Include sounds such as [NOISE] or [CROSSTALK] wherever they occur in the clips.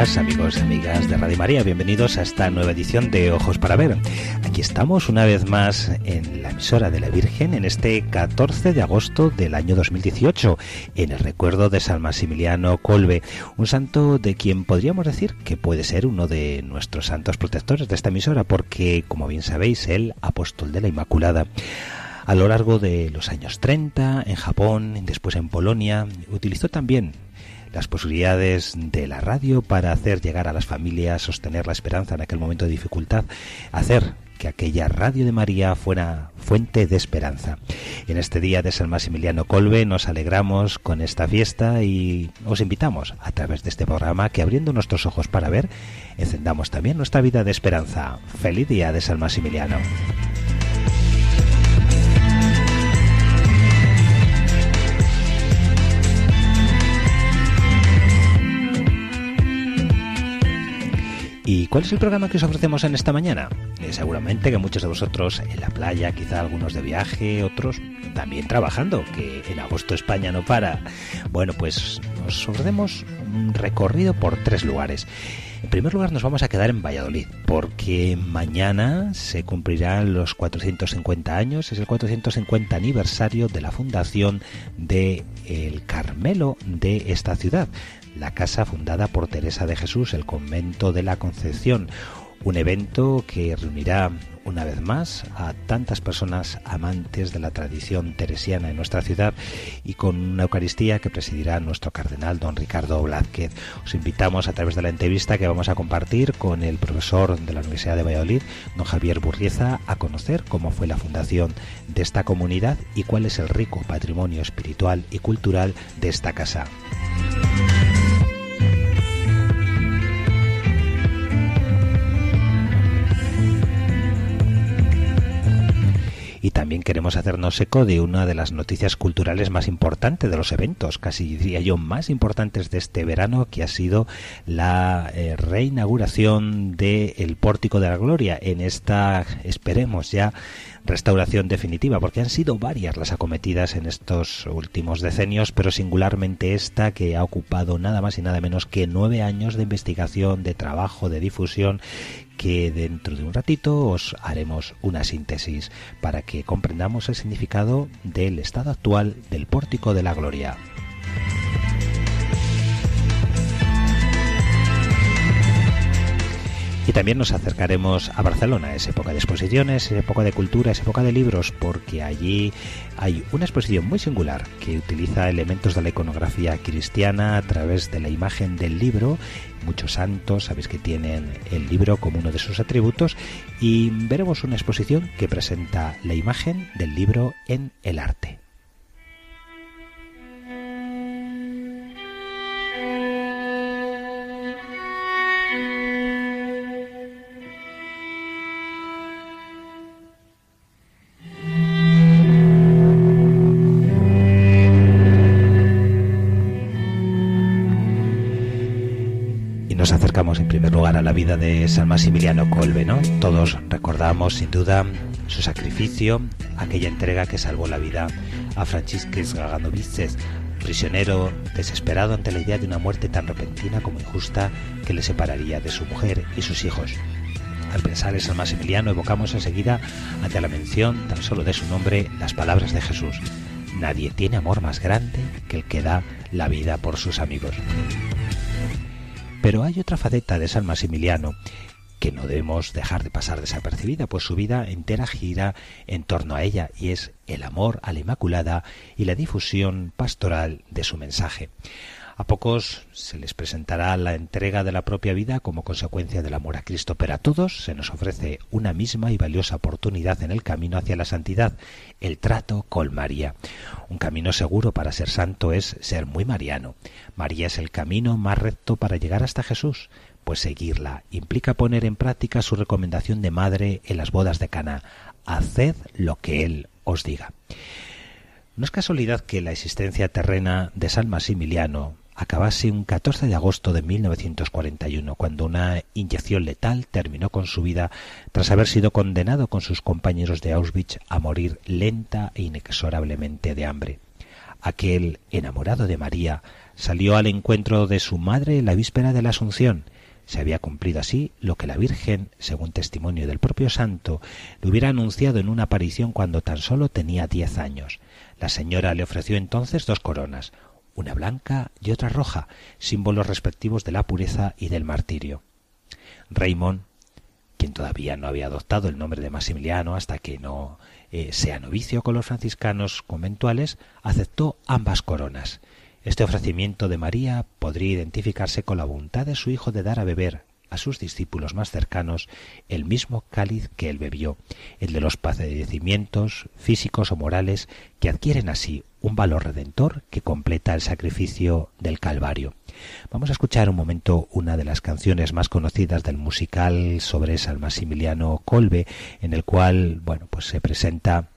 Amigos y amigas de Radio María, bienvenidos a esta nueva edición de Ojos para Ver. Aquí estamos una vez más en la emisora de la Virgen en este 14 de agosto del año 2018, en el recuerdo de San Maximiliano Colbe, un santo de quien podríamos decir que puede ser uno de nuestros santos protectores de esta emisora, porque, como bien sabéis, el apóstol de la Inmaculada a lo largo de los años 30 en Japón, después en Polonia, utilizó también las posibilidades de la radio para hacer llegar a las familias, sostener la esperanza en aquel momento de dificultad, hacer que aquella radio de María fuera fuente de esperanza. En este día de San Maximiliano Colbe nos alegramos con esta fiesta y os invitamos a través de este programa que abriendo nuestros ojos para ver, encendamos también nuestra vida de esperanza. Feliz día de San Maximiliano. ¿Y cuál es el programa que os ofrecemos en esta mañana? Eh, seguramente que muchos de vosotros en la playa, quizá algunos de viaje, otros también trabajando, que en agosto España no para. Bueno, pues os ofrecemos un recorrido por tres lugares. En primer lugar nos vamos a quedar en Valladolid, porque mañana se cumplirán los 450 años, es el 450 aniversario de la fundación de el Carmelo de esta ciudad la casa fundada por Teresa de Jesús, el convento de la Concepción, un evento que reunirá una vez más a tantas personas amantes de la tradición teresiana en nuestra ciudad y con una Eucaristía que presidirá nuestro cardenal don Ricardo Blázquez. Os invitamos a través de la entrevista que vamos a compartir con el profesor de la Universidad de Valladolid, don Javier Burrieza, a conocer cómo fue la fundación de esta comunidad y cuál es el rico patrimonio espiritual y cultural de esta casa. Y también queremos hacernos eco de una de las noticias culturales más importantes de los eventos, casi diría yo más importantes de este verano, que ha sido la eh, reinauguración del el Pórtico de la Gloria. En esta, esperemos ya, restauración definitiva, porque han sido varias las acometidas en estos últimos decenios, pero singularmente esta que ha ocupado nada más y nada menos que nueve años de investigación, de trabajo, de difusión que dentro de un ratito os haremos una síntesis para que comprendamos el significado del estado actual del pórtico de la gloria. Y también nos acercaremos a Barcelona, es época de exposiciones, es época de cultura, es época de libros, porque allí hay una exposición muy singular que utiliza elementos de la iconografía cristiana a través de la imagen del libro. Muchos santos, sabéis que tienen el libro como uno de sus atributos, y veremos una exposición que presenta la imagen del libro en el arte. En primer lugar a la vida de San Maximiliano Colbe, ¿no? Todos recordamos sin duda su sacrificio, aquella entrega que salvó la vida a Francisques Gaganovices, prisionero desesperado ante la idea de una muerte tan repentina como injusta que le separaría de su mujer y sus hijos. Al pensar en San Maximiliano evocamos enseguida, ante la mención tan solo de su nombre, las palabras de Jesús. Nadie tiene amor más grande que el que da la vida por sus amigos. Pero hay otra faceta de San Maximiliano que no debemos dejar de pasar desapercibida, pues su vida entera gira en torno a ella y es el amor a la Inmaculada y la difusión pastoral de su mensaje. A pocos se les presentará la entrega de la propia vida como consecuencia del amor a Cristo, pero a todos se nos ofrece una misma y valiosa oportunidad en el camino hacia la santidad, el trato con María. Un camino seguro para ser santo es ser muy mariano. María es el camino más recto para llegar hasta Jesús, pues seguirla implica poner en práctica su recomendación de madre en las bodas de Cana. Haced lo que Él os diga. No es casualidad que la existencia terrena de San Maximiliano acabase un 14 de agosto de 1941, cuando una inyección letal terminó con su vida tras haber sido condenado con sus compañeros de Auschwitz a morir lenta e inexorablemente de hambre. Aquel enamorado de María salió al encuentro de su madre la víspera de la Asunción. Se había cumplido así lo que la Virgen, según testimonio del propio santo, le hubiera anunciado en una aparición cuando tan solo tenía diez años. La señora le ofreció entonces dos coronas, una blanca y otra roja, símbolos respectivos de la pureza y del martirio. Raymond, quien todavía no había adoptado el nombre de Maximiliano hasta que no eh, sea novicio con los franciscanos conventuales, aceptó ambas coronas. Este ofrecimiento de María podría identificarse con la voluntad de su hijo de dar a beber a sus discípulos más cercanos el mismo cáliz que él bebió, el de los padecimientos físicos o morales que adquieren así un valor redentor que completa el sacrificio del Calvario. Vamos a escuchar un momento una de las canciones más conocidas del musical sobre San Maximiliano Colbe, en el cual, bueno, pues se presenta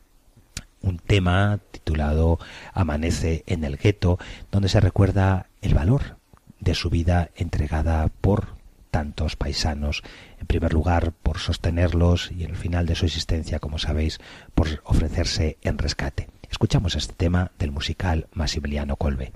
un tema titulado Amanece en el gueto, donde se recuerda el valor de su vida entregada por tantos paisanos, en primer lugar por sostenerlos y en el final de su existencia, como sabéis, por ofrecerse en rescate. Escuchamos este tema del musical Maximiliano Colbe.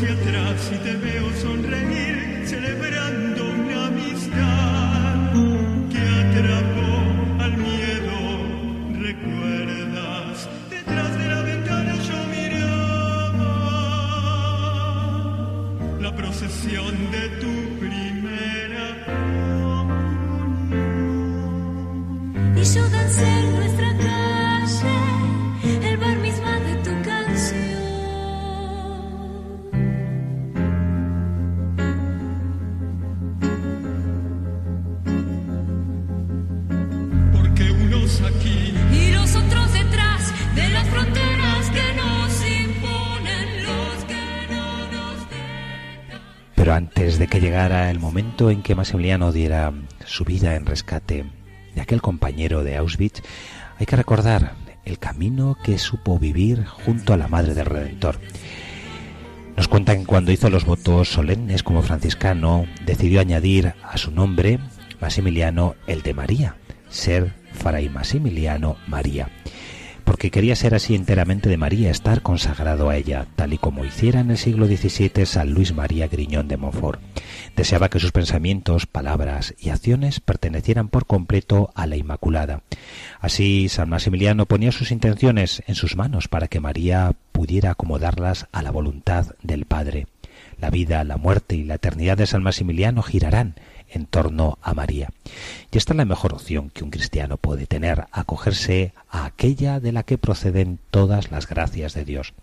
hacia atrás y te veo sonreír celebrando una llegara el momento en que Maximiliano diera su vida en rescate de aquel compañero de Auschwitz, hay que recordar el camino que supo vivir junto a la Madre del Redentor. Nos cuentan que cuando hizo los votos solemnes como franciscano, decidió añadir a su nombre, Maximiliano, el de María, ser Fray Maximiliano María. Porque quería ser así enteramente de María, estar consagrado a ella, tal y como hiciera en el siglo XVII San Luis María Griñón de Montfort. Deseaba que sus pensamientos, palabras y acciones pertenecieran por completo a la Inmaculada. Así, San Maximiliano ponía sus intenciones en sus manos para que María pudiera acomodarlas a la voluntad del Padre. La vida, la muerte y la eternidad de San Maximiliano girarán en torno a María. Y esta es la mejor opción que un cristiano puede tener, acogerse a aquella de la que proceden todas las gracias de Dios.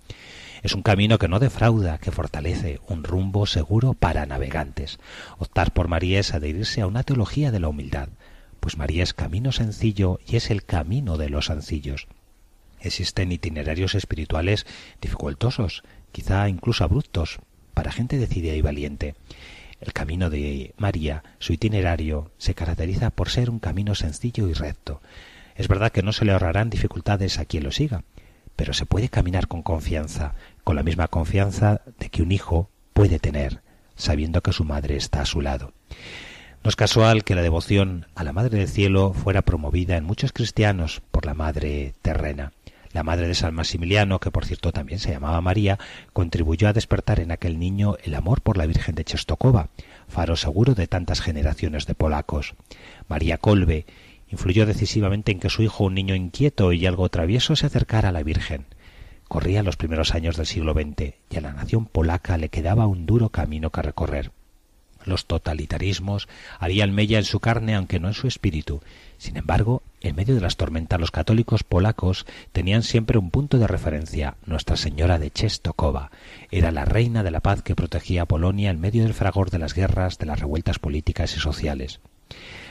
Es un camino que no defrauda, que fortalece, un rumbo seguro para navegantes. Optar por María es adherirse a una teología de la humildad, pues María es camino sencillo y es el camino de los sencillos. Existen itinerarios espirituales dificultosos, quizá incluso abruptos, para gente decidida y valiente. El camino de María, su itinerario, se caracteriza por ser un camino sencillo y recto. Es verdad que no se le ahorrarán dificultades a quien lo siga, pero se puede caminar con confianza, con la misma confianza de que un hijo puede tener, sabiendo que su madre está a su lado. No es casual que la devoción a la Madre del Cielo fuera promovida en muchos cristianos por la Madre terrena. La madre de San Maximiliano, que por cierto también se llamaba María, contribuyó a despertar en aquel niño el amor por la Virgen de Czestochowa, faro seguro de tantas generaciones de polacos. María Kolbe influyó decisivamente en que su hijo, un niño inquieto y algo travieso, se acercara a la Virgen. Corría los primeros años del siglo XX y a la nación polaca le quedaba un duro camino que recorrer. Los totalitarismos harían mella en su carne aunque no en su espíritu. Sin embargo, en medio de las tormentas los católicos polacos tenían siempre un punto de referencia. Nuestra Señora de Czestochowa era la reina de la paz que protegía a Polonia en medio del fragor de las guerras, de las revueltas políticas y sociales.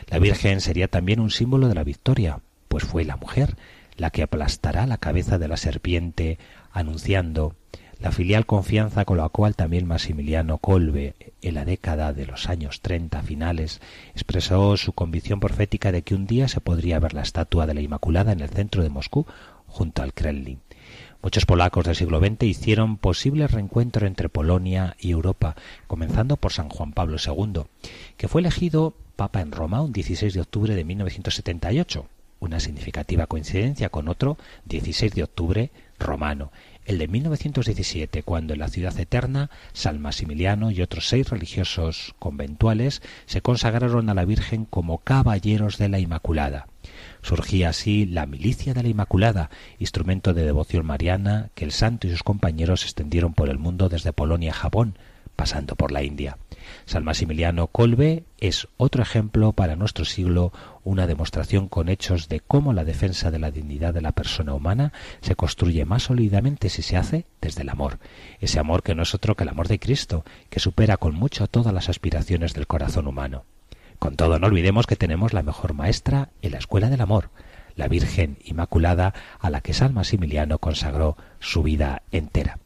La Virgen sería también un símbolo de la victoria, pues fue la mujer la que aplastará la cabeza de la serpiente, anunciando la filial confianza con la cual también Maximiliano Kolbe, en la década de los años treinta finales, expresó su convicción profética de que un día se podría ver la estatua de la Inmaculada en el centro de Moscú, junto al Kremlin. Muchos polacos del siglo XX hicieron posible reencuentro entre Polonia y Europa, comenzando por San Juan Pablo II, que fue elegido Papa en Roma un 16 de octubre de 1978, una significativa coincidencia con otro 16 de octubre romano, el de 1917, cuando en la ciudad eterna San Maximiliano y otros seis religiosos conventuales se consagraron a la Virgen como caballeros de la Inmaculada. Surgía así la Milicia de la Inmaculada, instrumento de devoción mariana que el santo y sus compañeros extendieron por el mundo desde Polonia a Japón, pasando por la India. San Maximiliano Kolbe es otro ejemplo para nuestro siglo, una demostración con hechos de cómo la defensa de la dignidad de la persona humana se construye más sólidamente si se hace desde el amor, ese amor que no es otro que el amor de Cristo, que supera con mucho todas las aspiraciones del corazón humano. Con todo, no olvidemos que tenemos la mejor maestra en la escuela del amor, la Virgen Inmaculada a la que San Maximiliano consagró su vida entera.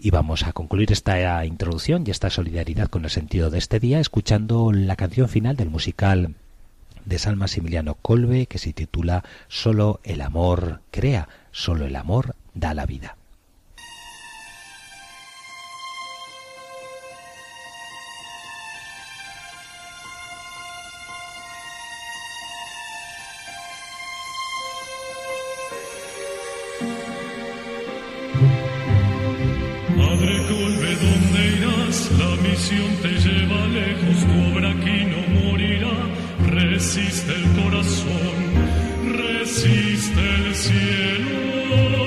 Y vamos a concluir esta introducción y esta solidaridad con el sentido de este día escuchando la canción final del musical de San Maximiliano Colbe que se titula Solo el amor crea, solo el amor da la vida. Resiste el corazón, resiste el cielo.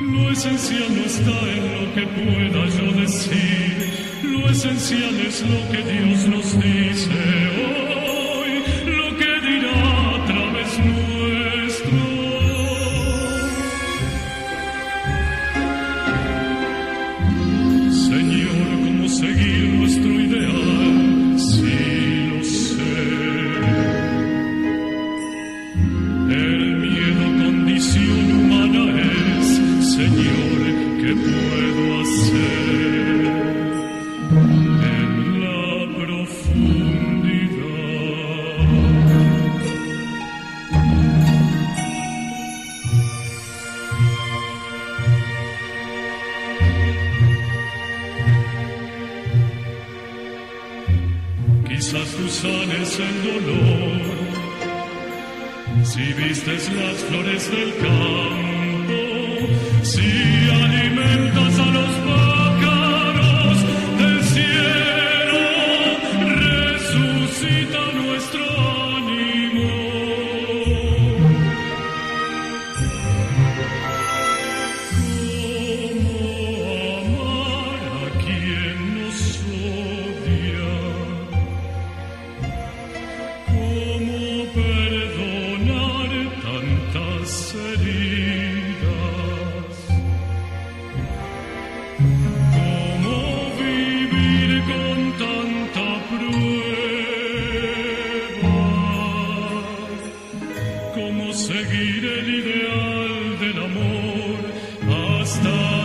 Lo esencial no está en lo que pueda yo decir, lo esencial es lo que Dios nos dice. Seguir el ideal del amor hasta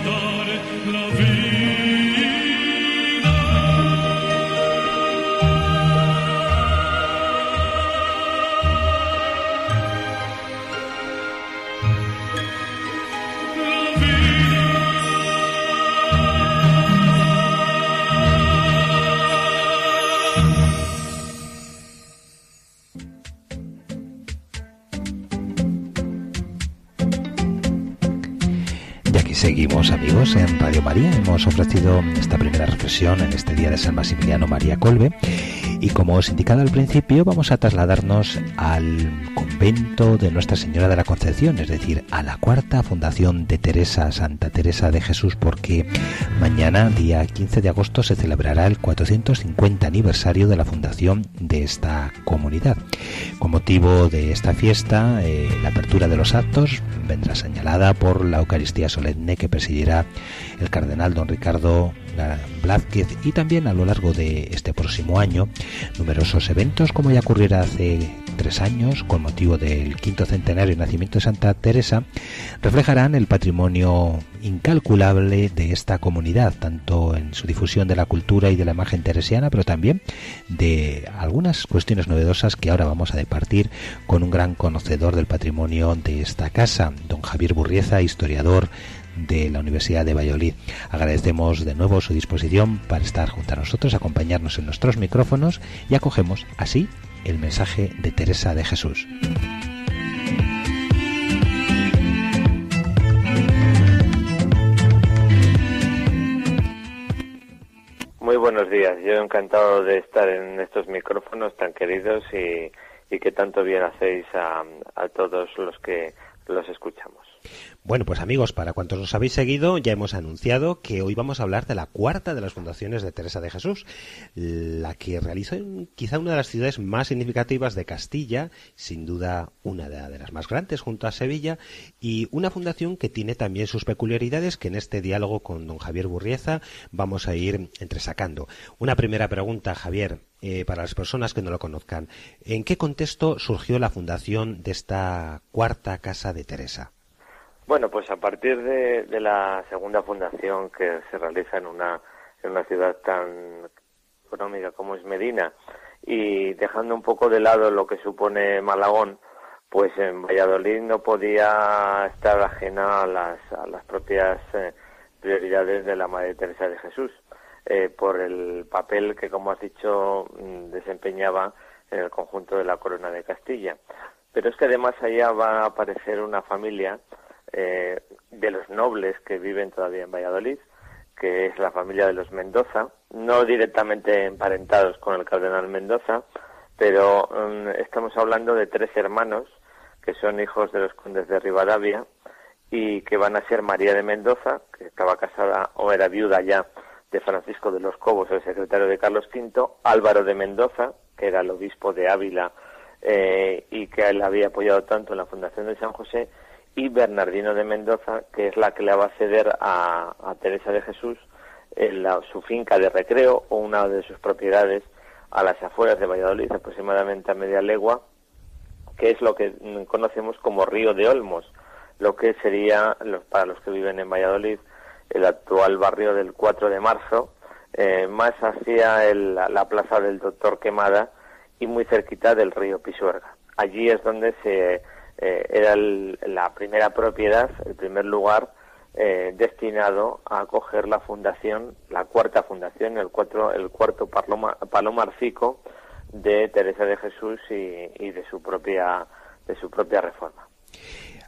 Hemos ofrecido esta primera reflexión en este día de San Maximiliano María Colbe. Y como os indicaba al principio, vamos a trasladarnos al convento de Nuestra Señora de la Concepción, es decir, a la cuarta fundación de Teresa, Santa Teresa de Jesús, porque mañana, día 15 de agosto, se celebrará el 450 aniversario de la fundación de esta comunidad. Con motivo de esta fiesta, eh, la apertura de los actos vendrá señalada por la Eucaristía solemne que presidirá el cardenal don Ricardo Blázquez y también a lo largo de este próximo año numerosos eventos como ya ocurriera hace tres años con motivo del quinto centenario de nacimiento de Santa Teresa reflejarán el patrimonio incalculable de esta comunidad tanto en su difusión de la cultura y de la imagen teresiana pero también de algunas cuestiones novedosas que ahora vamos a departir con un gran conocedor del patrimonio de esta casa don Javier Burrieza historiador de la Universidad de Valladolid. Agradecemos de nuevo su disposición para estar junto a nosotros, acompañarnos en nuestros micrófonos y acogemos así el mensaje de Teresa de Jesús. Muy buenos días, yo encantado de estar en estos micrófonos tan queridos y, y que tanto bien hacéis a, a todos los que los escuchamos. Bueno, pues amigos, para cuantos nos habéis seguido, ya hemos anunciado que hoy vamos a hablar de la cuarta de las fundaciones de Teresa de Jesús, la que realizó en quizá una de las ciudades más significativas de Castilla, sin duda una de las más grandes junto a Sevilla, y una fundación que tiene también sus peculiaridades que en este diálogo con don Javier Burrieza vamos a ir entresacando. Una primera pregunta, Javier, eh, para las personas que no lo conozcan. ¿En qué contexto surgió la fundación de esta cuarta casa de Teresa? Bueno, pues a partir de, de, la segunda fundación que se realiza en una, en una ciudad tan económica como es Medina y dejando un poco de lado lo que supone Malagón, pues en Valladolid no podía estar ajena a las, a las propias eh, prioridades de la Madre Teresa de Jesús, eh, por el papel que, como has dicho, desempeñaba en el conjunto de la Corona de Castilla. Pero es que además allá va a aparecer una familia eh, de los nobles que viven todavía en Valladolid, que es la familia de los Mendoza, no directamente emparentados con el cardenal Mendoza, pero um, estamos hablando de tres hermanos que son hijos de los condes de Rivadavia y que van a ser María de Mendoza, que estaba casada o era viuda ya de Francisco de los Cobos, el secretario de Carlos V, Álvaro de Mendoza, que era el obispo de Ávila eh, y que él había apoyado tanto en la fundación de San José, y Bernardino de Mendoza, que es la que le va a ceder a, Teresa de Jesús en la, su finca de recreo o una de sus propiedades a las afueras de Valladolid, aproximadamente a media legua, que es lo que conocemos como Río de Olmos, lo que sería, los, para los que viven en Valladolid, el actual barrio del 4 de marzo, eh, más hacia el, la plaza del Doctor Quemada y muy cerquita del río Pisuerga. Allí es donde se eh, era el, la primera propiedad, el primer lugar eh, destinado a acoger la fundación, la cuarta fundación, el, cuatro, el cuarto paloma, palomarcico de Teresa de Jesús y, y, de su propia de su propia reforma.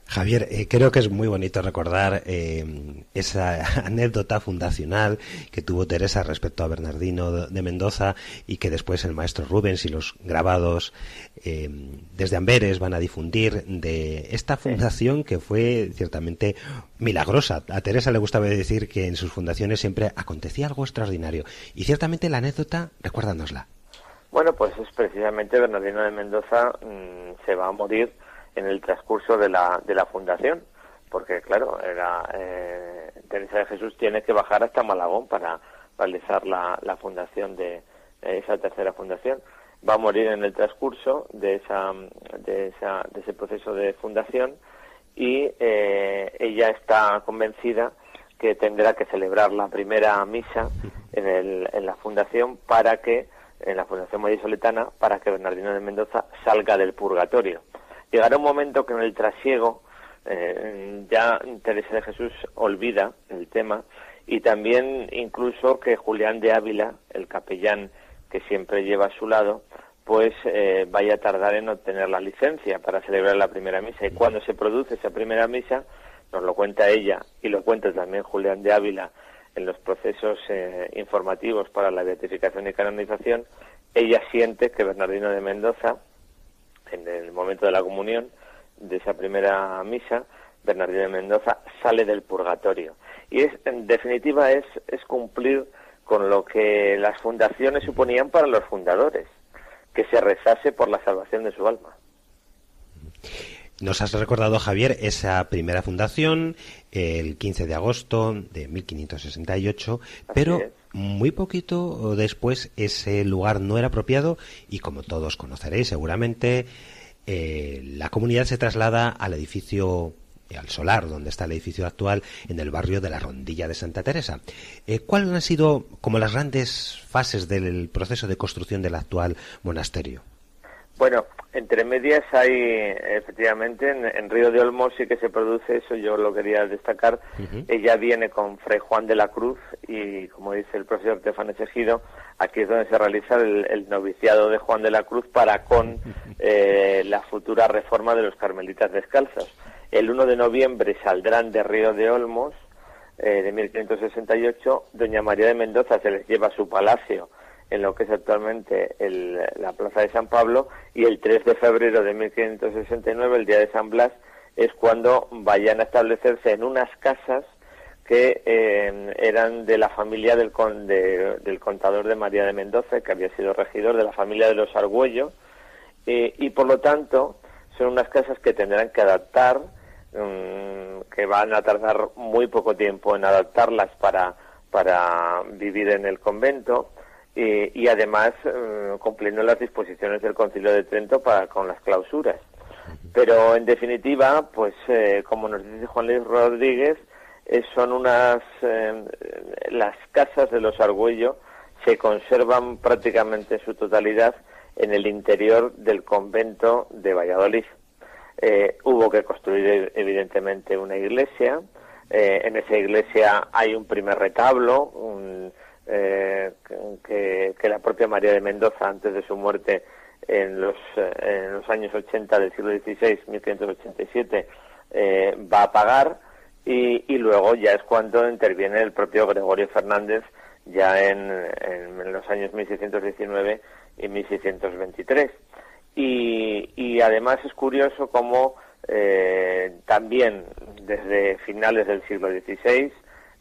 Javier, eh, creo que es muy bonito recordar eh, esa [LAUGHS] anécdota fundacional que tuvo Teresa respecto a Bernardino de Mendoza y que después el maestro Rubens y los grabados eh, desde Amberes van a difundir de esta fundación que fue ciertamente milagrosa. A Teresa le gustaba decir que en sus fundaciones siempre acontecía algo extraordinario y ciertamente la anécdota, recuérdanosla. Bueno, pues es precisamente Bernardino de Mendoza mm, se va a morir en el transcurso de la, de la fundación, porque claro, era, eh, Teresa de Jesús tiene que bajar hasta Malagón para realizar la, la fundación de esa tercera fundación. Va a morir en el transcurso de, esa, de, esa, de ese proceso de fundación y eh, ella está convencida que tendrá que celebrar la primera misa en, el, en la fundación para que en la Fundación Soletana para que Bernardino de Mendoza salga del purgatorio llegará un momento que en el trasiego eh, ya Teresa de Jesús olvida el tema y también incluso que Julián de Ávila, el capellán que siempre lleva a su lado, pues eh, vaya a tardar en obtener la licencia para celebrar la primera misa. Y cuando se produce esa primera misa, nos lo cuenta ella y lo cuenta también Julián de Ávila en los procesos eh, informativos para la beatificación y canonización, ella siente que Bernardino de Mendoza en el momento de la comunión de esa primera misa, Bernardino de Mendoza sale del purgatorio. Y es, en definitiva, es, es cumplir con lo que las fundaciones suponían para los fundadores, que se rezase por la salvación de su alma. Nos has recordado, Javier, esa primera fundación, el 15 de agosto de 1568, pero muy poquito después ese lugar no era apropiado y como todos conoceréis seguramente, eh, la comunidad se traslada al edificio eh, al solar, donde está el edificio actual, en el barrio de la Rondilla de Santa Teresa. Eh, ¿Cuáles han sido como las grandes fases del proceso de construcción del actual monasterio? Bueno, entre medias hay, efectivamente, en, Río de Olmos sí que se produce eso, yo lo quería destacar. Ella viene con Fray Juan de la Cruz y, como dice el profesor Tefán Echegido, aquí es donde se realiza el, noviciado de Juan de la Cruz para con [LAUGHS] eh, la futura reforma de los carmelitas descalzos. El 1 de noviembre saldrán de Río de Olmos, eh, de 1568, Doña María de Mendoza se les lleva a su palacio en lo que es actualmente la Plaza de San Pablo y el 3 de febrero de 1569, el día de San Blas, es cuando vayan a establecerse en unas casas que eh, eran de la familia del, del contador de María de Mendoza, que había sido regidor de la familia de los Argüello, eh, y por lo tanto son unas casas que tendrán que adaptar, mm, que van a tardar muy poco tiempo en adaptarlas para, para vivir en el convento, y además eh, cumpliendo las disposiciones del Concilio de Trento para con las clausuras. Pero en definitiva, pues eh, como nos dice Juan Luis Rodríguez, eh, son unas las casas de los Argüello se conservan prácticamente en su totalidad en el interior del convento de Valladolid. hubo que construir evidentemente una iglesia. en esa iglesia hay un primer retablo, un, eh, que, la propia María de Mendoza, antes de su muerte en los, eh, en los años 80 del siglo XVI, 1587, eh, va a pagar y, luego ya es cuando interviene el propio Gregorio Fernández ya en, en, los años 1619 y 1623. Y, y además es curioso cómo eh, también desde finales del siglo XVI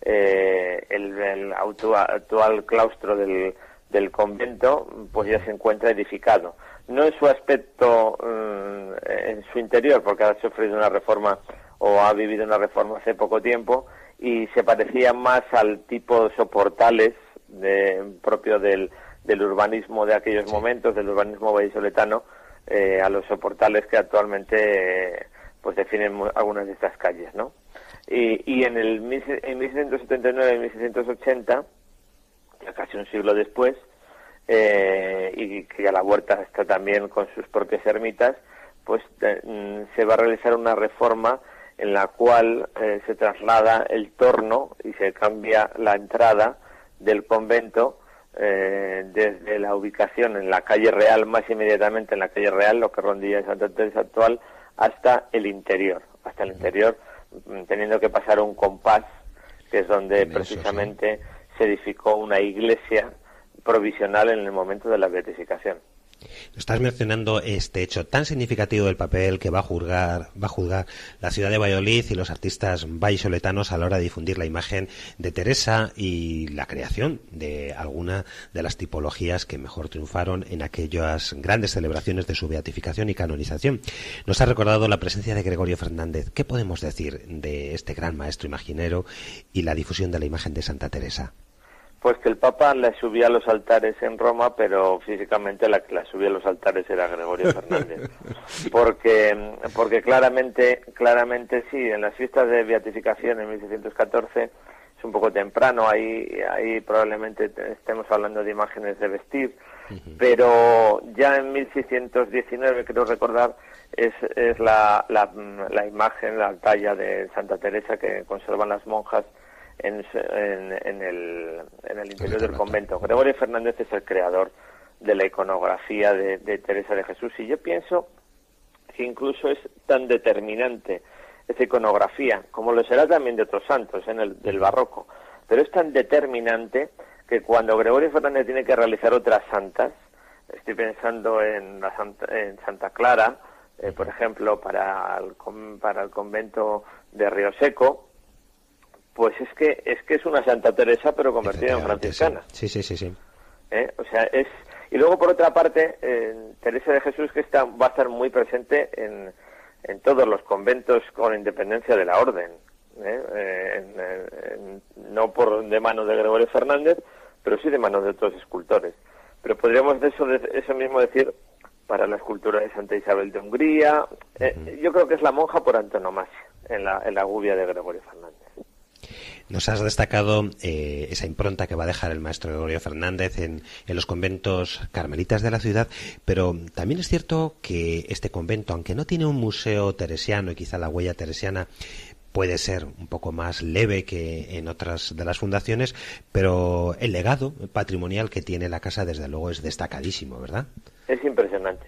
eh, el, actual, claustro del, del, convento pues ya se encuentra edificado. No en su aspecto, mm, en su interior, porque ha sufrido una reforma o ha vivido una reforma hace poco tiempo y se parecía más al tipo de soportales de, propio del, del urbanismo de aquellos momentos, del urbanismo vallisoletano, eh, a los soportales que actualmente pues definen algunas de estas calles, ¿no? Y, en el en 1679 y 1680, ya casi un siglo después, eh, y que ya la huerta está también con sus propias ermitas, pues eh, mm, se va a realizar una reforma en la cual eh, se traslada el torno y se cambia la entrada del convento desde la ubicación en la calle Real, más inmediatamente en la calle Real, lo que rondilla Santa Teresa actual, hasta el interior, hasta el interior, teniendo que pasar un compás, que es donde precisamente se edificó una iglesia provisional en el momento de la beatificación. Estás mencionando este hecho tan significativo del papel que va a juzgar, la ciudad de Valladolid y los artistas vallisoletanos a la hora de difundir la imagen de Teresa y la creación de alguna de las tipologías que mejor triunfaron en aquellas grandes celebraciones de su beatificación y canonización. Nos ha recordado la presencia de Gregorio Fernández. ¿Qué podemos decir de este gran maestro imaginero y la difusión de la imagen de Santa Teresa? Pues que el Papa la subía a los altares en Roma, pero físicamente la que la subía a los altares era Gregorio [LAUGHS] Fernández. Porque, porque claramente, claramente sí, en las fiestas de beatificación en 1614 es un poco temprano, ahí, ahí probablemente estemos hablando de imágenes de vestir, pero ya en 1619, creo recordar, es, es la, la, la imagen, la talla de Santa Teresa que conservan las monjas en, en, el, en el interior del convento. Gregorio Fernández es el creador de la iconografía de, Teresa de Jesús y yo pienso que incluso es tan determinante esa iconografía, como lo será también de otros santos en el del barroco, pero es tan determinante que cuando Gregorio Fernández tiene que realizar otras santas, estoy pensando en, la Santa, en Santa Clara, eh, por ejemplo, para el, para el convento de Río Seco, pues es que es que es una Santa Teresa pero convertida en franciscana. Sí, sí, sí, sí. ¿Eh? O sea, es y luego por otra parte Teresa de Jesús que está va a estar muy presente en, en todos los conventos con independencia de la orden. ¿eh? Eh, no por de mano de Gregorio Fernández, pero sí de mano de otros escultores. Pero podríamos de eso, de eso mismo decir para la escultura de Santa Isabel de Hungría. Yo creo que es la monja por antonomasia en la, en la gubia de Gregorio Fernández. Nos has destacado eh, esa impronta que va a dejar el maestro Gregorio Fernández en, los conventos carmelitas de la ciudad, pero también es cierto que este convento, aunque no tiene un museo teresiano y quizá la huella teresiana puede ser un poco más leve que en otras de las fundaciones, pero el legado patrimonial que tiene la casa desde luego es destacadísimo, ¿verdad? Es impresionante.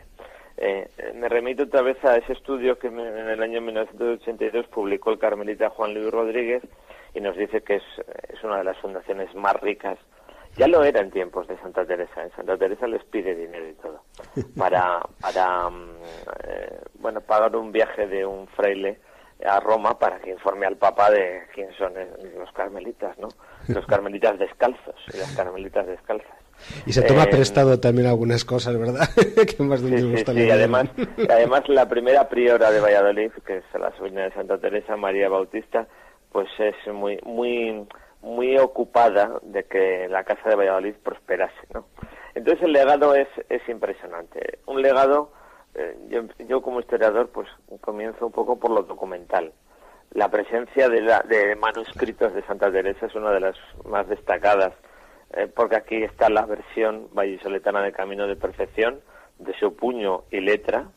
Eh, me remito otra vez a ese estudio que en el año 1982 publicó el carmelita Juan Luis Rodríguez y nos dice que es, es una de las fundaciones más ricas. Ya lo era en tiempos de Santa Teresa. En Santa Teresa les pide dinero y todo para, para mm, eh, bueno, pagar un viaje de un fraile a Roma para que informe al Papa de quién son los carmelitas, ¿no? Los carmelitas descalzos y las carmelitas descalzas. Y se toma eh, prestado también algunas cosas, ¿verdad? [LAUGHS] que más sí, sí, sí. Además, además la primera priora de Valladolid, que es la sobrina de Santa Teresa, María Bautista, pues es muy muy muy ocupada de que la casa de Valladolid prosperase, ¿no? Entonces el legado es, es impresionante. Un legado, eh, yo, yo, como historiador, pues comienzo un poco por lo documental. La presencia de, la, de manuscritos de Santa Teresa es una de las más destacadas eh, porque aquí está la versión vallisoletana de Camino de Perfección, de su puño y letra,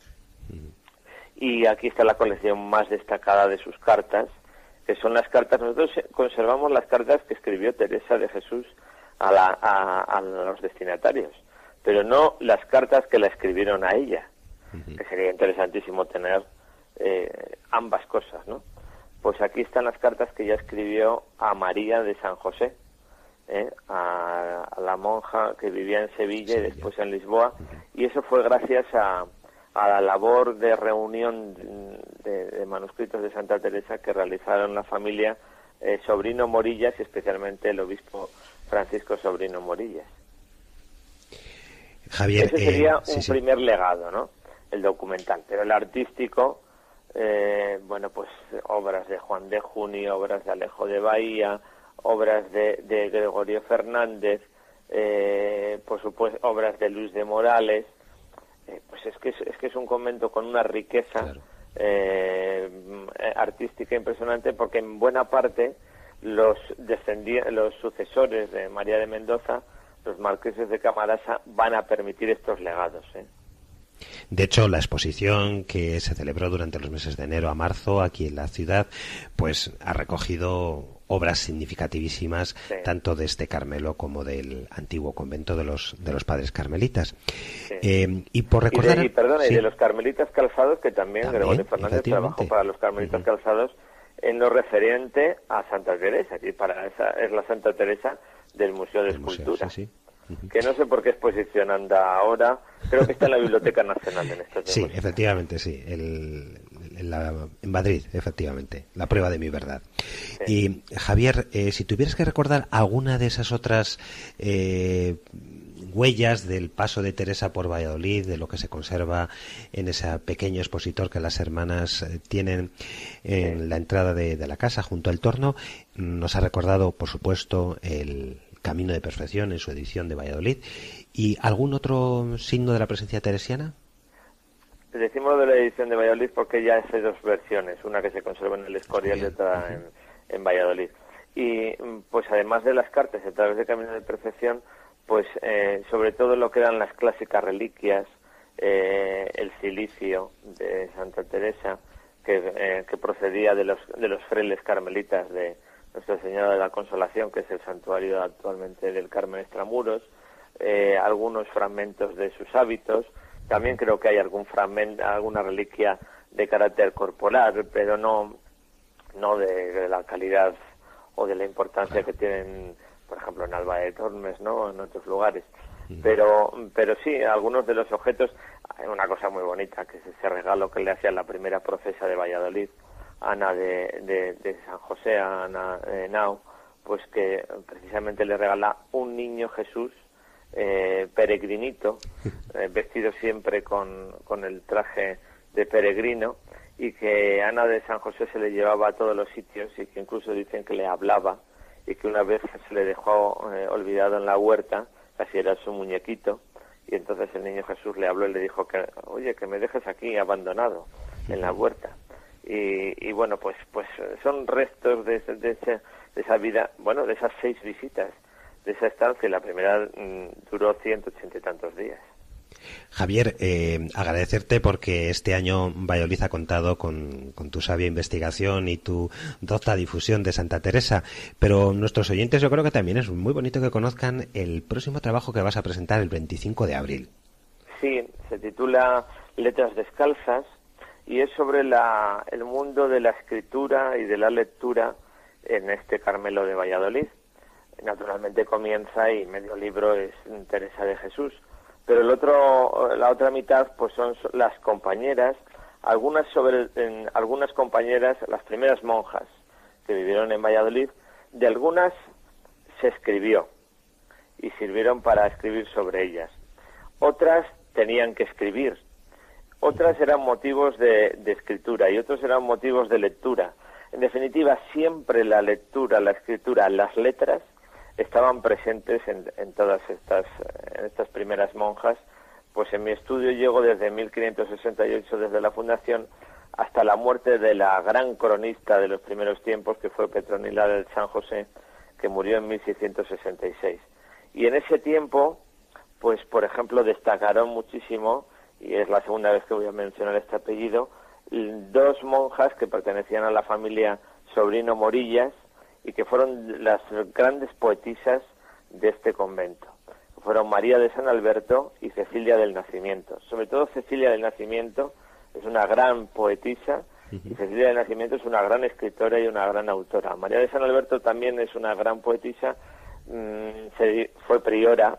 y aquí está la colección más destacada de sus cartas, que son las cartas, nosotros conservamos las cartas que escribió Teresa de Jesús a, la, a, los destinatarios, pero no las cartas que la escribieron a ella, que sería interesantísimo tener eh, ambas cosas, ¿no? Pues aquí están las cartas que ella escribió a María de San José, ¿eh? a, la monja que vivía en Sevilla, y después en Lisboa, y eso fue gracias a, a la labor de reunión de, manuscritos de Santa Teresa que realizaron la familia eh, Sobrino Morillas y especialmente el obispo Francisco Sobrino Morillas. Javier, Ese sería eh, un primer legado, ¿no? El documental, pero el artístico, bueno, pues obras de Juan de Junio, obras de Alejo de Bahía, obras de, Gregorio Fernández, eh, por supuesto, obras de Luis de Morales. Eh, pues es que es, que es un convento con una riqueza eh, artística impresionante porque en buena parte los los sucesores de María de Mendoza, los marqueses de Camarasa, van a permitir estos legados. De hecho, la exposición que se celebró durante los meses de enero a marzo aquí en la ciudad, pues ha recogido obras significativísimas tanto de este Carmelo como del antiguo convento de los de los padres carmelitas. Eh, y por recordar... Y de, y de los carmelitas calzados, que también, Gregorio Fernández trabajó para los carmelitas calzados en lo referente a Santa Teresa, y para esa es la Santa Teresa del Museo de Escultura. que no sé por qué exposición anda ahora, creo que está en la [LAUGHS] Biblioteca Nacional en estos Sí, efectivamente, sí, el, en, Madrid, efectivamente, la prueba de mi verdad. Y Javier, eh, si tuvieras que recordar alguna de esas otras eh, huellas del paso de Teresa por Valladolid, de lo que se conserva en ese pequeño expositor que las hermanas eh, tienen en la entrada de, la casa junto al torno, nos ha recordado, por supuesto, el Camino de Perfección en su edición de Valladolid. ¿Y algún otro signo de la presencia teresiana? Decimos de la edición de Valladolid porque ya hay dos versiones, una que se conserva en el Escorial y otra en, Valladolid. Y pues además de las cartas a través de Camino de Perfección, pues eh, sobre todo lo que eran las clásicas reliquias, eh, el silicio de Santa Teresa, que, eh, que procedía de los, de los frailes carmelitas de Nuestra Señora de la Consolación, que es el santuario actualmente del Carmen Extramuros, algunos fragmentos de sus hábitos, también creo que hay algún fragmento, alguna reliquia de carácter corporal, pero no, no de, la calidad o de la importancia que tienen, por ejemplo, en Alba de Tormes, ¿no? En otros lugares. Pero, pero sí, algunos de los objetos, hay una cosa muy bonita, que es ese regalo que le hacía la primera profesa de Valladolid, Ana de, de, San José, Ana de Nau, pues que precisamente le regala un niño Jesús eh, peregrinito, [LAUGHS] eh, vestido siempre con, con el traje de peregrino, y que Ana de San José se le llevaba a todos los sitios y que incluso dicen que le hablaba y que una vez se le dejó eh, olvidado en la huerta, casi era su muñequito, y entonces el niño Jesús le habló y le dijo que, oye, que me dejes aquí abandonado en la huerta. Y, y bueno, pues, pues son restos de, de, de esa vida, bueno, de esas seis visitas de esa estancia. La primera mm, duró 180 y tantos días. Javier, eh, agradecerte porque este año Valladolid ha contado con, tu sabia investigación y tu docta difusión de Santa Teresa, pero nuestros oyentes yo creo que también es muy bonito que conozcan el próximo trabajo que vas a presentar el 25 de abril. Sí, se titula Letras Descalzas y es sobre la, el mundo de la escritura y de la lectura en este Carmelo de Valladolid naturalmente comienza y medio libro es Teresa de Jesús. Pero el otro, la otra mitad, pues son las compañeras, algunas sobre, algunas compañeras, las primeras monjas que vivieron en Valladolid, de algunas se escribió y sirvieron para escribir sobre ellas. Otras tenían que escribir, otras eran motivos de, de escritura y otros eran motivos de lectura. En definitiva, siempre la lectura, la escritura, las letras estaban presentes en, todas estas, en estas primeras monjas. Pues en mi estudio llego desde 1568, desde la fundación, hasta la muerte de la gran cronista de los primeros tiempos, que fue Petronila del San José, que murió en 1666. Y en ese tiempo, pues por ejemplo, destacaron muchísimo, y es la segunda vez que voy a mencionar este apellido, dos monjas que pertenecían a la familia Sobrino Morillas, y que fueron las grandes poetisas de este convento. Fueron María de San Alberto y Cecilia del Nacimiento. Sobre todo Cecilia del Nacimiento es una gran poetisa y Cecilia del Nacimiento es una gran escritora y una gran autora. María de San Alberto también es una gran poetisa, mm, fue priora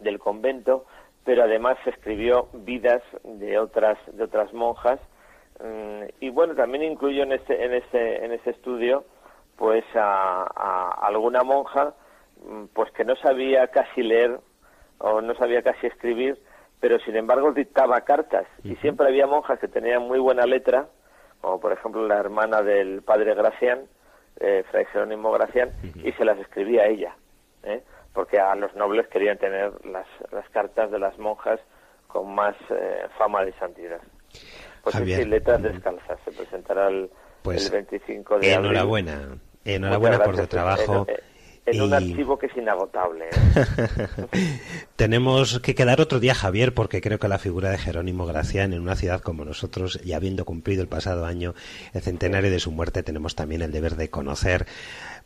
del convento, pero además escribió vidas de otras de otras monjas mm, y bueno también incluyo en este en este en este estudio pues a, alguna monja mm, pues que no sabía casi leer o no sabía casi escribir, pero sin embargo dictaba cartas y siempre había monjas que tenían muy buena letra, como por ejemplo la hermana del padre Gracián, eh, Fray Jerónimo Gracián, y se las escribía ella, ¿eh? porque a los nobles querían tener las, las cartas de las monjas con más eh, fama de santidad. Pues sí, letras descalzas, se presentará el, pues, el 25 de enhorabuena. Enhorabuena por tu trabajo. en un archivo que es inagotable. ¿eh? [LAUGHS] Tenemos que quedar otro día, Javier, porque creo que la figura de Jerónimo Gracián en una ciudad como nosotros, y habiendo cumplido el pasado año el centenario de su muerte, tenemos también el deber de conocer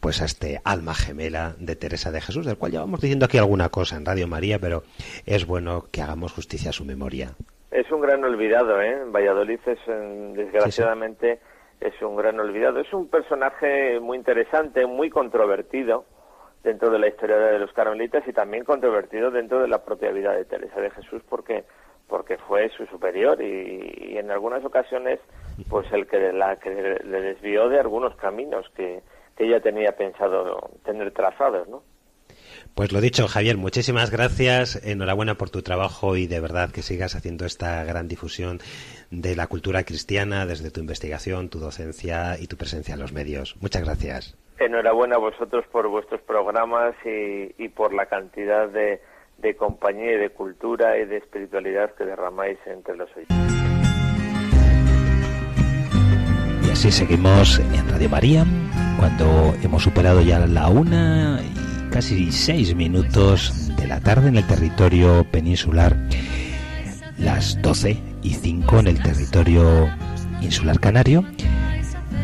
pues a este alma gemela de Teresa de Jesús, del cual ya vamos diciendo aquí alguna cosa en Radio María, pero es bueno que hagamos justicia a su memoria. Es un gran olvidado, ¿eh? Valladolid es, desgraciadamente, es un gran olvidado. Es un personaje muy interesante, muy controvertido, dentro de la historia de los carmelitas y también controvertido dentro de la propia vida de Teresa de Jesús porque porque fue su superior y, en algunas ocasiones pues el que la que le desvió de algunos caminos que, que ella tenía pensado tener trazados, ¿no? Pues lo dicho, Javier, muchísimas gracias. Enhorabuena por tu trabajo y de verdad que sigas haciendo esta gran difusión de la cultura cristiana desde tu investigación, tu docencia y tu presencia en los medios. Muchas gracias. Enhorabuena a vosotros por vuestros programas y, por la cantidad de, compañía y de cultura y de espiritualidad que derramáis entre los oyentes. Y así seguimos en Radio María, cuando hemos superado ya la una y casi seis minutos de la tarde en el territorio peninsular, las doce y cinco en el territorio insular canario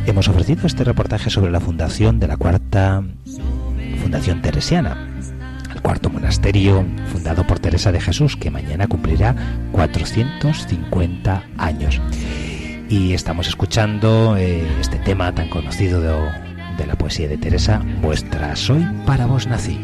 hemos ofrecido este reportaje sobre la fundación de la cuarta Fundación Teresiana, el cuarto monasterio fundado por Teresa de Jesús, que mañana cumplirá 450 años. Y estamos escuchando eh, este tema tan conocido de, de la poesía de Teresa, Vuestra soy para vos nací.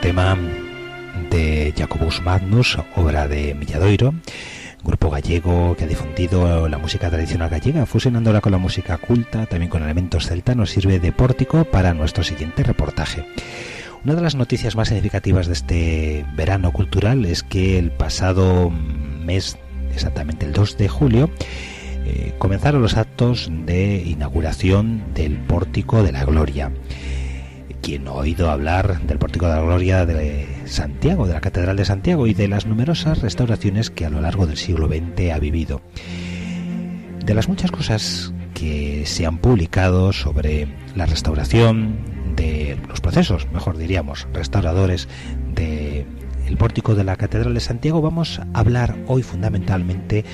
Tema de Jacobus Magnus, obra de Milladoiro, grupo gallego que ha difundido la música tradicional gallega, fusionándola con la música culta, también con elementos celta, nos sirve de pórtico para nuestro siguiente reportaje. Una de las noticias más significativas de este verano cultural es que el pasado mes, exactamente el 2 de julio, eh, comenzaron los actos de inauguración del Pórtico de la Gloria quien ha oído hablar del Pórtico de la Gloria de Santiago, de la Catedral de Santiago y de las numerosas restauraciones que a lo largo del siglo XX ha vivido. De las muchas cosas que se han publicado sobre la restauración de los procesos, mejor diríamos, restauradores de el pórtico de la Catedral de Santiago, vamos a hablar hoy fundamentalmente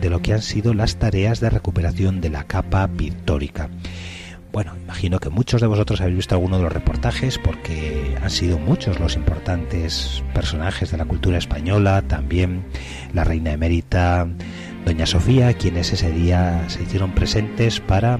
de lo que han sido las tareas de recuperación de la capa pictórica. Bueno, imagino que muchos de vosotros habéis visto alguno de los reportajes porque han sido muchos los importantes personajes de la cultura española, también la reina emérita, doña Sofía, quienes ese día se hicieron presentes para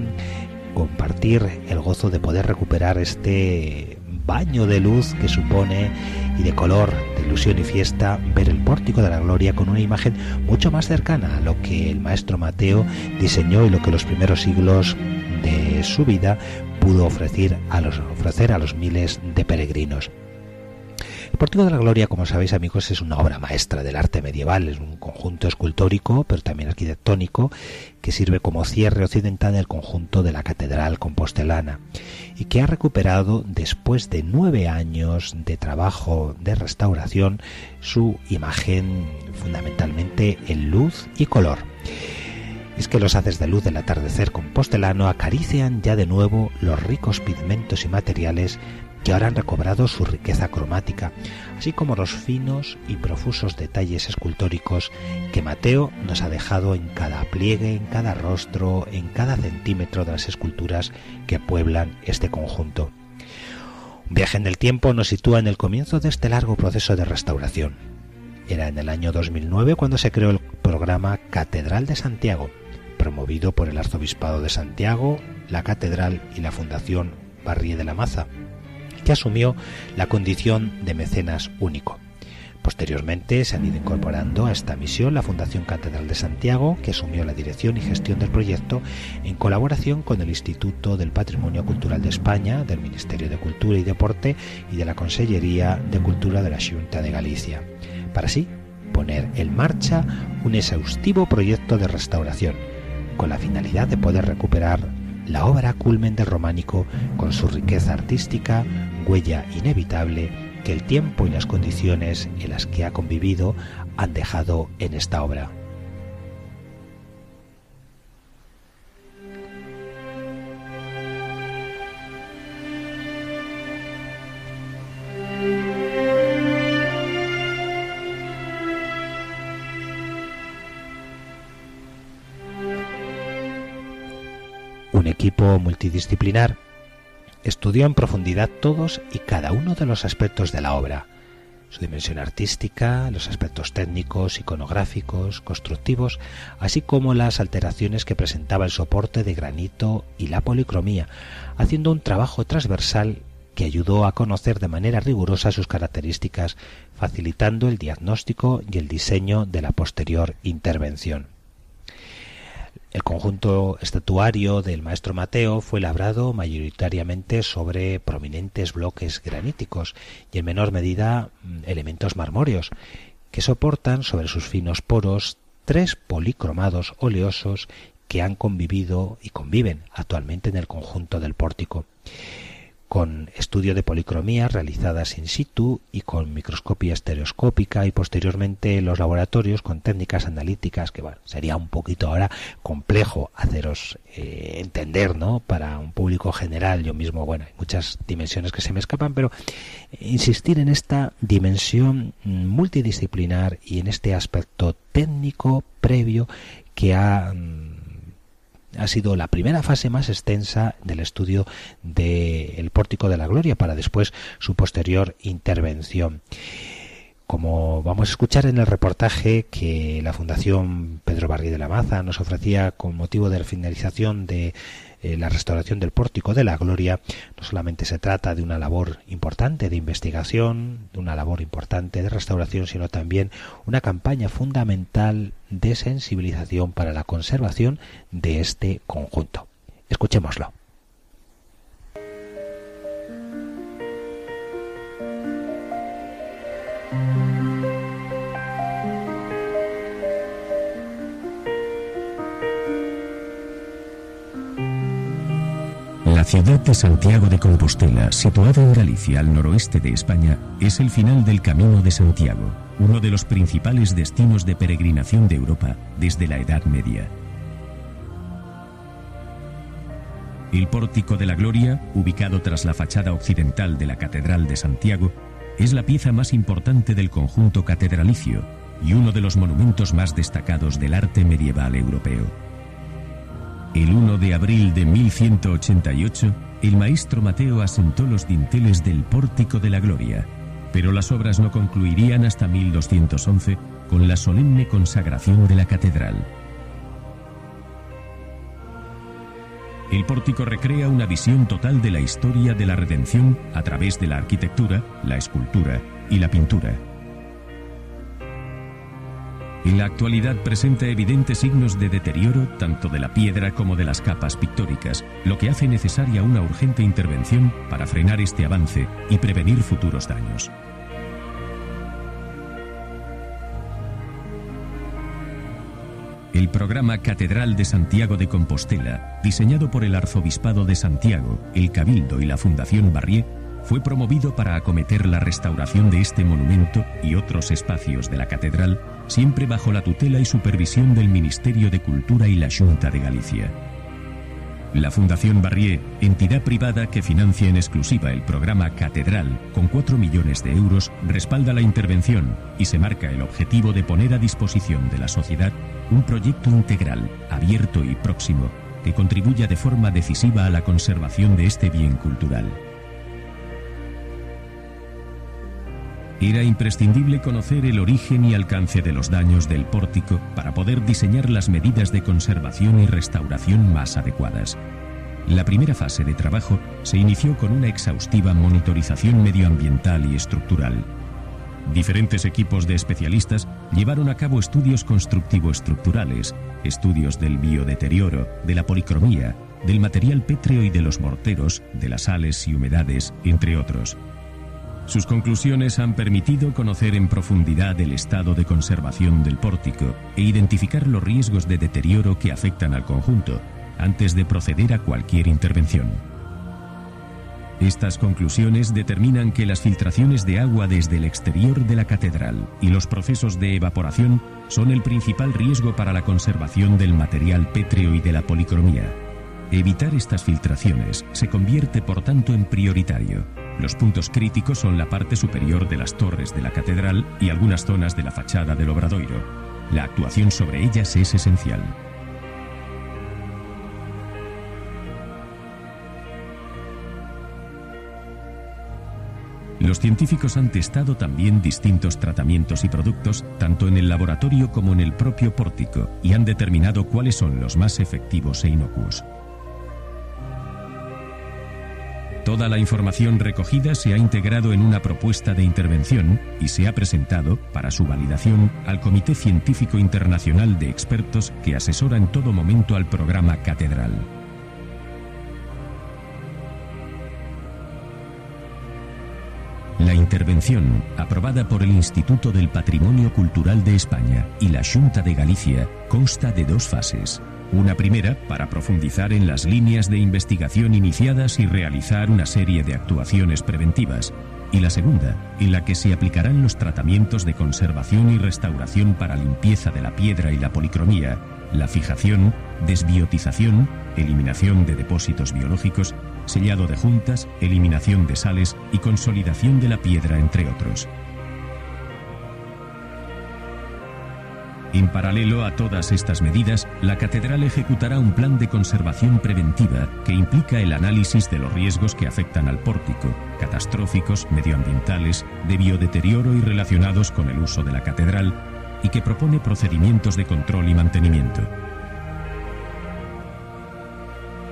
compartir el gozo de poder recuperar este baño de luz que supone y de color, de ilusión y fiesta ver el pórtico de la gloria con una imagen mucho más cercana a lo que el maestro Mateo diseñó y lo que los primeros siglos de su vida pudo ofrecer a los, ofrecer a los miles de peregrinos. Pórtico de la Gloria, como sabéis amigos, es una obra maestra del arte medieval, es un conjunto escultórico, pero también arquitectónico, que sirve como cierre occidental del conjunto de la Catedral Compostelana y que ha recuperado, después de nueve años de trabajo de restauración, su imagen fundamentalmente en luz y color es que los haces de luz del atardecer compostelano acarician ya de nuevo los ricos pigmentos y materiales que ahora han recobrado su riqueza cromática, así como los finos y profusos detalles escultóricos que Mateo nos ha dejado en cada pliegue, en cada rostro, en cada centímetro de las esculturas que pueblan este conjunto. Un viaje en el tiempo nos sitúa en el comienzo de este largo proceso de restauración. Era en el año 2009 cuando se creó el programa Catedral de Santiago, promovido por el Arzobispado de Santiago, la Catedral y la Fundación Barrie de la Maza que asumió la condición de mecenas único. Posteriormente se han ido incorporando a esta misión la Fundación Catedral de Santiago, que asumió la dirección y gestión del proyecto en colaboración con el Instituto del Patrimonio Cultural de España, del Ministerio de Cultura y Deporte y de la Consellería de Cultura de la Junta de Galicia, para así poner en marcha un exhaustivo proyecto de restauración, con la finalidad de poder recuperar la obra culmen del románico con su riqueza artística, huella inevitable que el tiempo y las condiciones en las que ha convivido han dejado en esta obra. Equipo multidisciplinar estudió en profundidad todos y cada uno de los aspectos de la obra, su dimensión artística, los aspectos técnicos, iconográficos, constructivos, así como las alteraciones que presentaba el soporte de granito y la policromía, haciendo un trabajo transversal que ayudó a conocer de manera rigurosa sus características, facilitando el diagnóstico y el diseño de la posterior intervención. El conjunto estatuario del maestro Mateo fue labrado mayoritariamente sobre prominentes bloques graníticos y en menor medida elementos marmóreos, que soportan sobre sus finos poros tres policromados oleosos que han convivido y conviven actualmente en el conjunto del pórtico con estudio de policromía realizadas in situ y con microscopía estereoscópica y posteriormente los laboratorios con técnicas analíticas que bueno, sería un poquito ahora complejo haceros eh, entender no para un público general yo mismo bueno hay muchas dimensiones que se me escapan pero insistir en esta dimensión multidisciplinar y en este aspecto técnico previo que ha mm, ha sido la primera fase más extensa del estudio del pórtico de la gloria para después su posterior intervención. Como vamos a escuchar en el reportaje que la Fundación Pedro Barri de la Maza nos ofrecía con motivo de la finalización de eh, la restauración del pórtico de la gloria, no solamente se trata de una labor importante de investigación, de una labor importante de restauración, sino también una campaña fundamental de sensibilización para la conservación de este conjunto. Escuchémoslo. La ciudad de Santiago de Compostela, situada en Galicia, al noroeste de España, es el final del Camino de Santiago, uno de los principales destinos de peregrinación de Europa desde la Edad Media. El Pórtico de la Gloria, ubicado tras la fachada occidental de la Catedral de Santiago, es la pieza más importante del conjunto catedralicio y uno de los monumentos más destacados del arte medieval europeo. El 1 de abril de 1188, el maestro Mateo asentó los dinteles del Pórtico de la Gloria, pero las obras no concluirían hasta 1211 con la solemne consagración de la catedral. El pórtico recrea una visión total de la historia de la redención a través de la arquitectura, la escultura y la pintura. En la actualidad presenta evidentes signos de deterioro tanto de la piedra como de las capas pictóricas, lo que hace necesaria una urgente intervención para frenar este avance y prevenir futuros daños. El programa Catedral de Santiago de Compostela, diseñado por el Arzobispado de Santiago, el Cabildo y la Fundación Barrié, fue promovido para acometer la restauración de este monumento y otros espacios de la catedral, siempre bajo la tutela y supervisión del Ministerio de Cultura y la Junta de Galicia. La Fundación Barrié, entidad privada que financia en exclusiva el programa Catedral con 4 millones de euros, respalda la intervención y se marca el objetivo de poner a disposición de la sociedad un proyecto integral, abierto y próximo que contribuya de forma decisiva a la conservación de este bien cultural. Era imprescindible conocer el origen y alcance de los daños del pórtico para poder diseñar las medidas de conservación y restauración más adecuadas. La primera fase de trabajo se inició con una exhaustiva monitorización medioambiental y estructural. Diferentes equipos de especialistas llevaron a cabo estudios constructivo-estructurales, estudios del biodeterioro, de la policromía, del material pétreo y de los morteros, de las sales y humedades, entre otros. Sus conclusiones han permitido conocer en profundidad el estado de conservación del pórtico e identificar los riesgos de deterioro que afectan al conjunto antes de proceder a cualquier intervención. Estas conclusiones determinan que las filtraciones de agua desde el exterior de la catedral y los procesos de evaporación son el principal riesgo para la conservación del material pétreo y de la policromía. Evitar estas filtraciones se convierte por tanto en prioritario los puntos críticos son la parte superior de las torres de la catedral y algunas zonas de la fachada del obradoiro. La actuación sobre ellas es esencial. Los científicos han testado también distintos tratamientos y productos, tanto en el laboratorio como en el propio pórtico, y han determinado cuáles son los más efectivos e inocuos. Toda la información recogida se ha integrado en una propuesta de intervención y se ha presentado, para su validación, al Comité Científico Internacional de Expertos que asesora en todo momento al programa Catedral. La intervención, aprobada por el Instituto del Patrimonio Cultural de España y la Junta de Galicia, consta de dos fases. Una primera para profundizar en las líneas de investigación iniciadas y realizar una serie de actuaciones preventivas. Y la segunda, en la que se aplicarán los tratamientos de conservación y restauración para limpieza de la piedra y la policromía, la fijación, desbiotización, eliminación de depósitos biológicos, sellado de juntas, eliminación de sales y consolidación de la piedra, entre otros. En paralelo a todas estas medidas, la catedral ejecutará un plan de conservación preventiva que implica el análisis de los riesgos que afectan al pórtico, catastróficos, medioambientales, de biodeterioro y relacionados con el uso de la catedral, y que propone procedimientos de control y mantenimiento.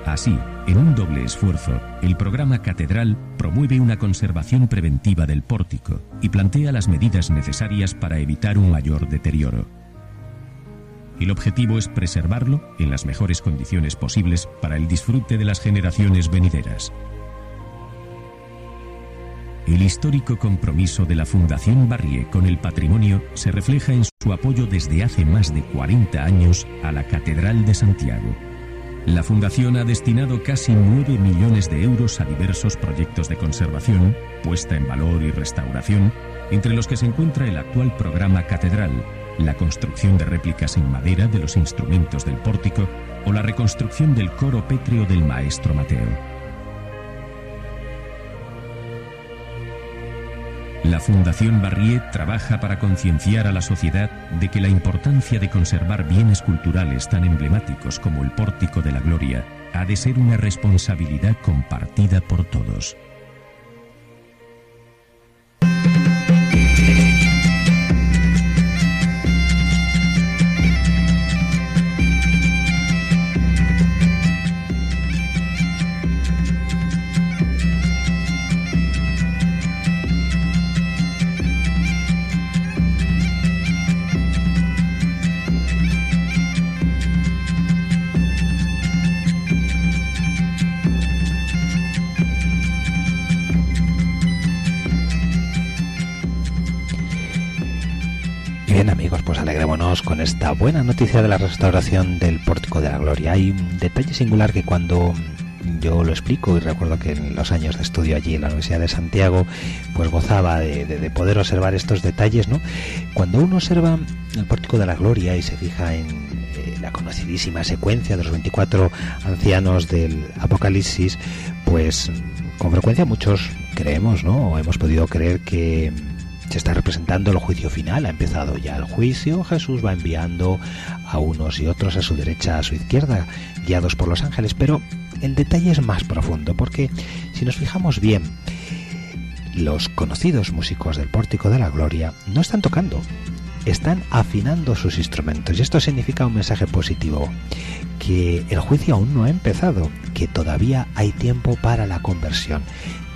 Así, en un doble esfuerzo, el programa Catedral promueve una conservación preventiva del pórtico y plantea las medidas necesarias para evitar un mayor deterioro. El objetivo es preservarlo en las mejores condiciones posibles para el disfrute de las generaciones venideras. El histórico compromiso de la Fundación Barrié con el patrimonio se refleja en su apoyo desde hace más de 40 años a la Catedral de Santiago. La Fundación ha destinado casi 9 millones de euros a diversos proyectos de conservación, puesta en valor y restauración, entre los que se encuentra el actual programa Catedral, la construcción de réplicas en madera de los instrumentos del pórtico o la reconstrucción del coro pétreo del maestro Mateo. La Fundación Barrié trabaja para concienciar a la sociedad de que la importancia de conservar bienes culturales tan emblemáticos como el Pórtico de la Gloria ha de ser una responsabilidad compartida por todos. Esta buena noticia de la restauración del Pórtico de la Gloria. Hay un detalle singular que cuando yo lo explico y recuerdo que en los años de estudio allí en la Universidad de Santiago pues gozaba de, poder observar estos detalles, ¿no? Cuando uno observa el Pórtico de la Gloria y se fija en eh, la conocidísima secuencia de los 24 ancianos del Apocalipsis, pues con frecuencia muchos creemos, ¿no? O hemos podido creer que se está representando el juicio final, ha empezado ya el juicio, Jesús va enviando a unos y otros a su derecha, a su izquierda, guiados por los ángeles, pero el detalle es más profundo, porque si nos fijamos bien, los conocidos músicos del Pórtico de la Gloria no están tocando, están afinando sus instrumentos. Y esto significa un mensaje positivo, que el juicio aún no ha empezado, que todavía hay tiempo para la conversión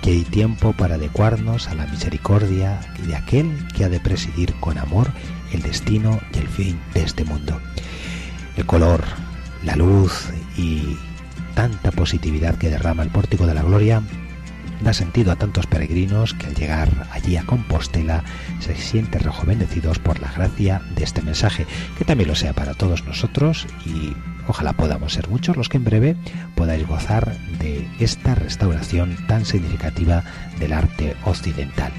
que hay tiempo para adecuarnos a la misericordia de aquel que ha de presidir con amor el destino y el fin de este mundo. El color, la luz y tanta positividad que derrama el pórtico de la gloria da sentido a tantos peregrinos que al llegar allí a Compostela se sienten rejuvenecidos por la gracia de este mensaje, que también lo sea para todos nosotros y Ojalá podamos ser muchos los que en breve podáis gozar de esta restauración tan significativa del arte occidental.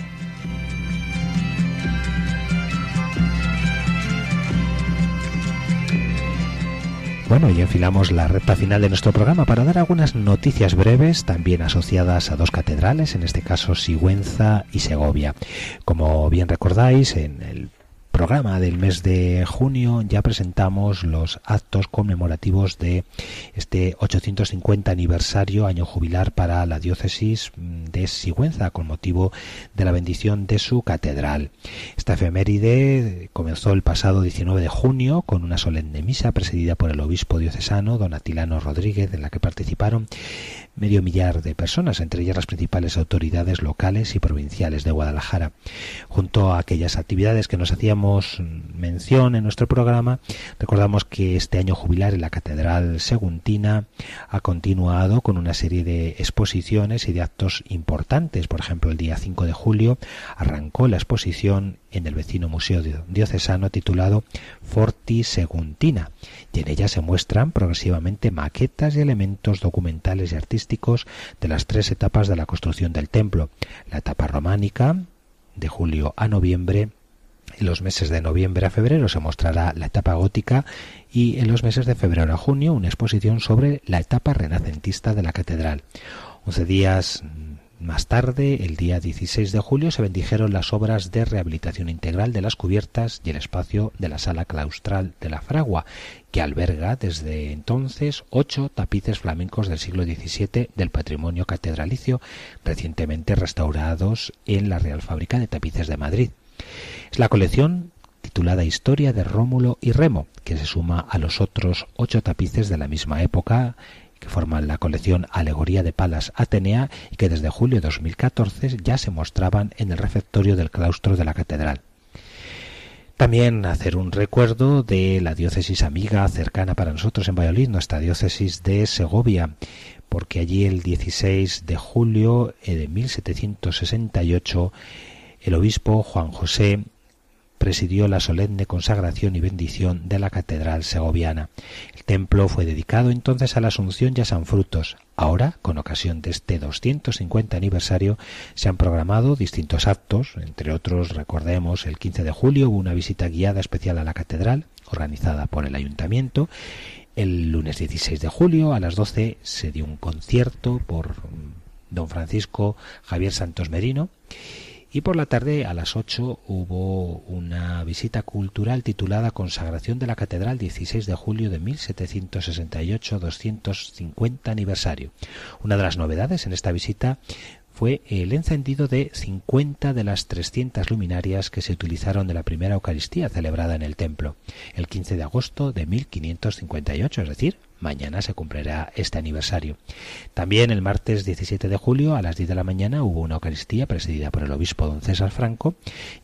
Bueno, y enfilamos la recta final de nuestro programa para dar algunas noticias breves, también asociadas a dos catedrales, en este caso Sigüenza y Segovia. Como bien recordáis, en el programa del mes de junio ya presentamos los actos conmemorativos de este 850 aniversario, año jubilar para la diócesis de Sigüenza, con motivo de la bendición de su catedral. Esta efeméride comenzó el pasado 19 de junio con una solemne misa presidida por el obispo diocesano, don Atilano Rodríguez, en la que participaron medio millar de personas, entre ellas las principales autoridades locales y provinciales de Guadalajara. Junto a aquellas actividades que nos hacíamos mención en nuestro programa, recordamos que este año jubilar en la Catedral Seguntina ha continuado con una serie de exposiciones y de actos importantes. Por ejemplo, el día 5 de julio arrancó la exposición en el vecino Museo Diocesano titulado Forti Seguntina y en ella se muestran progresivamente maquetas y elementos documentales y artísticos de las tres etapas de la construcción del templo. La etapa románica, de julio a noviembre, en los meses de noviembre a febrero se mostrará la etapa gótica y en los meses de febrero a junio una exposición sobre la etapa renacentista de la catedral. Once días más tarde, el día 16 de julio, se bendijeron las obras de rehabilitación integral de las cubiertas y el espacio de la sala claustral de la fragua, que alberga desde entonces ocho tapices flamencos del siglo XVII del patrimonio catedralicio, recientemente restaurados en la Real Fábrica de Tapices de Madrid. Es la colección titulada Historia de Rómulo y Remo, que se suma a los otros ocho tapices de la misma época que forman la colección Alegoría de Palas Atenea y que desde julio de 2014 ya se mostraban en el refectorio del claustro de la catedral. También hacer un recuerdo de la diócesis amiga cercana para nosotros en Valladolid, nuestra diócesis de Segovia, porque allí el 16 de julio de 1768 el obispo Juan José presidió la solemne consagración y bendición de la catedral segoviana. El templo fue dedicado entonces a la Asunción y a San Frutos. Ahora, con ocasión de este 250 aniversario, se han programado distintos actos, entre otros, recordemos, el 15 de julio hubo una visita guiada especial a la catedral, organizada por el ayuntamiento. El lunes 16 de julio a las 12 se dio un concierto por don Francisco Javier Santos Merino y por la tarde a las 8 hubo una visita cultural titulada Consagración de la Catedral 16 de julio de 1768-250 aniversario. Una de las novedades en esta visita fue el encendido de 50 de las 300 luminarias que se utilizaron de la primera Eucaristía celebrada en el templo, el 15 de agosto de 1558, es decir, mañana se cumplirá este aniversario. También el martes 17 de julio a las 10 de la mañana hubo una Eucaristía presidida por el obispo don César Franco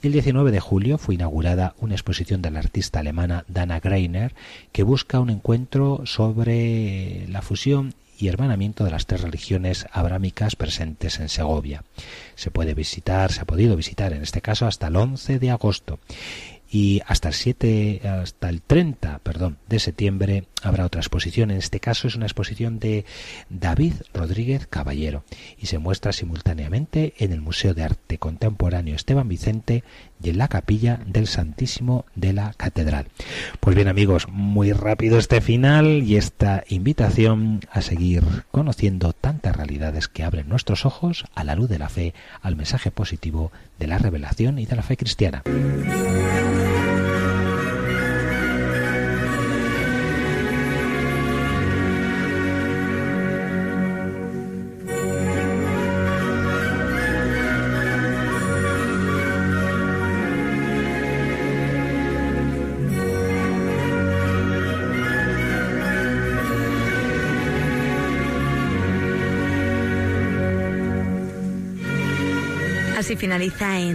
y el 19 de julio fue inaugurada una exposición de la artista alemana Dana Greiner que busca un encuentro sobre la fusión y hermanamiento de las tres religiones abrámicas presentes en Segovia. Se puede visitar, se ha podido visitar en este caso hasta el 11 de agosto. y hasta el 7 hasta el 30, perdón, de septiembre habrá otra exposición. En este caso es una exposición de David Rodríguez Caballero y se muestra simultáneamente en el Museo de Arte Contemporáneo Esteban Vicente y en la capilla del Santísimo de la Catedral. Pues bien amigos, muy rápido este final y esta invitación a seguir conociendo tantas realidades que abren nuestros ojos a la luz de la fe, al mensaje positivo de la revelación y de la fe cristiana.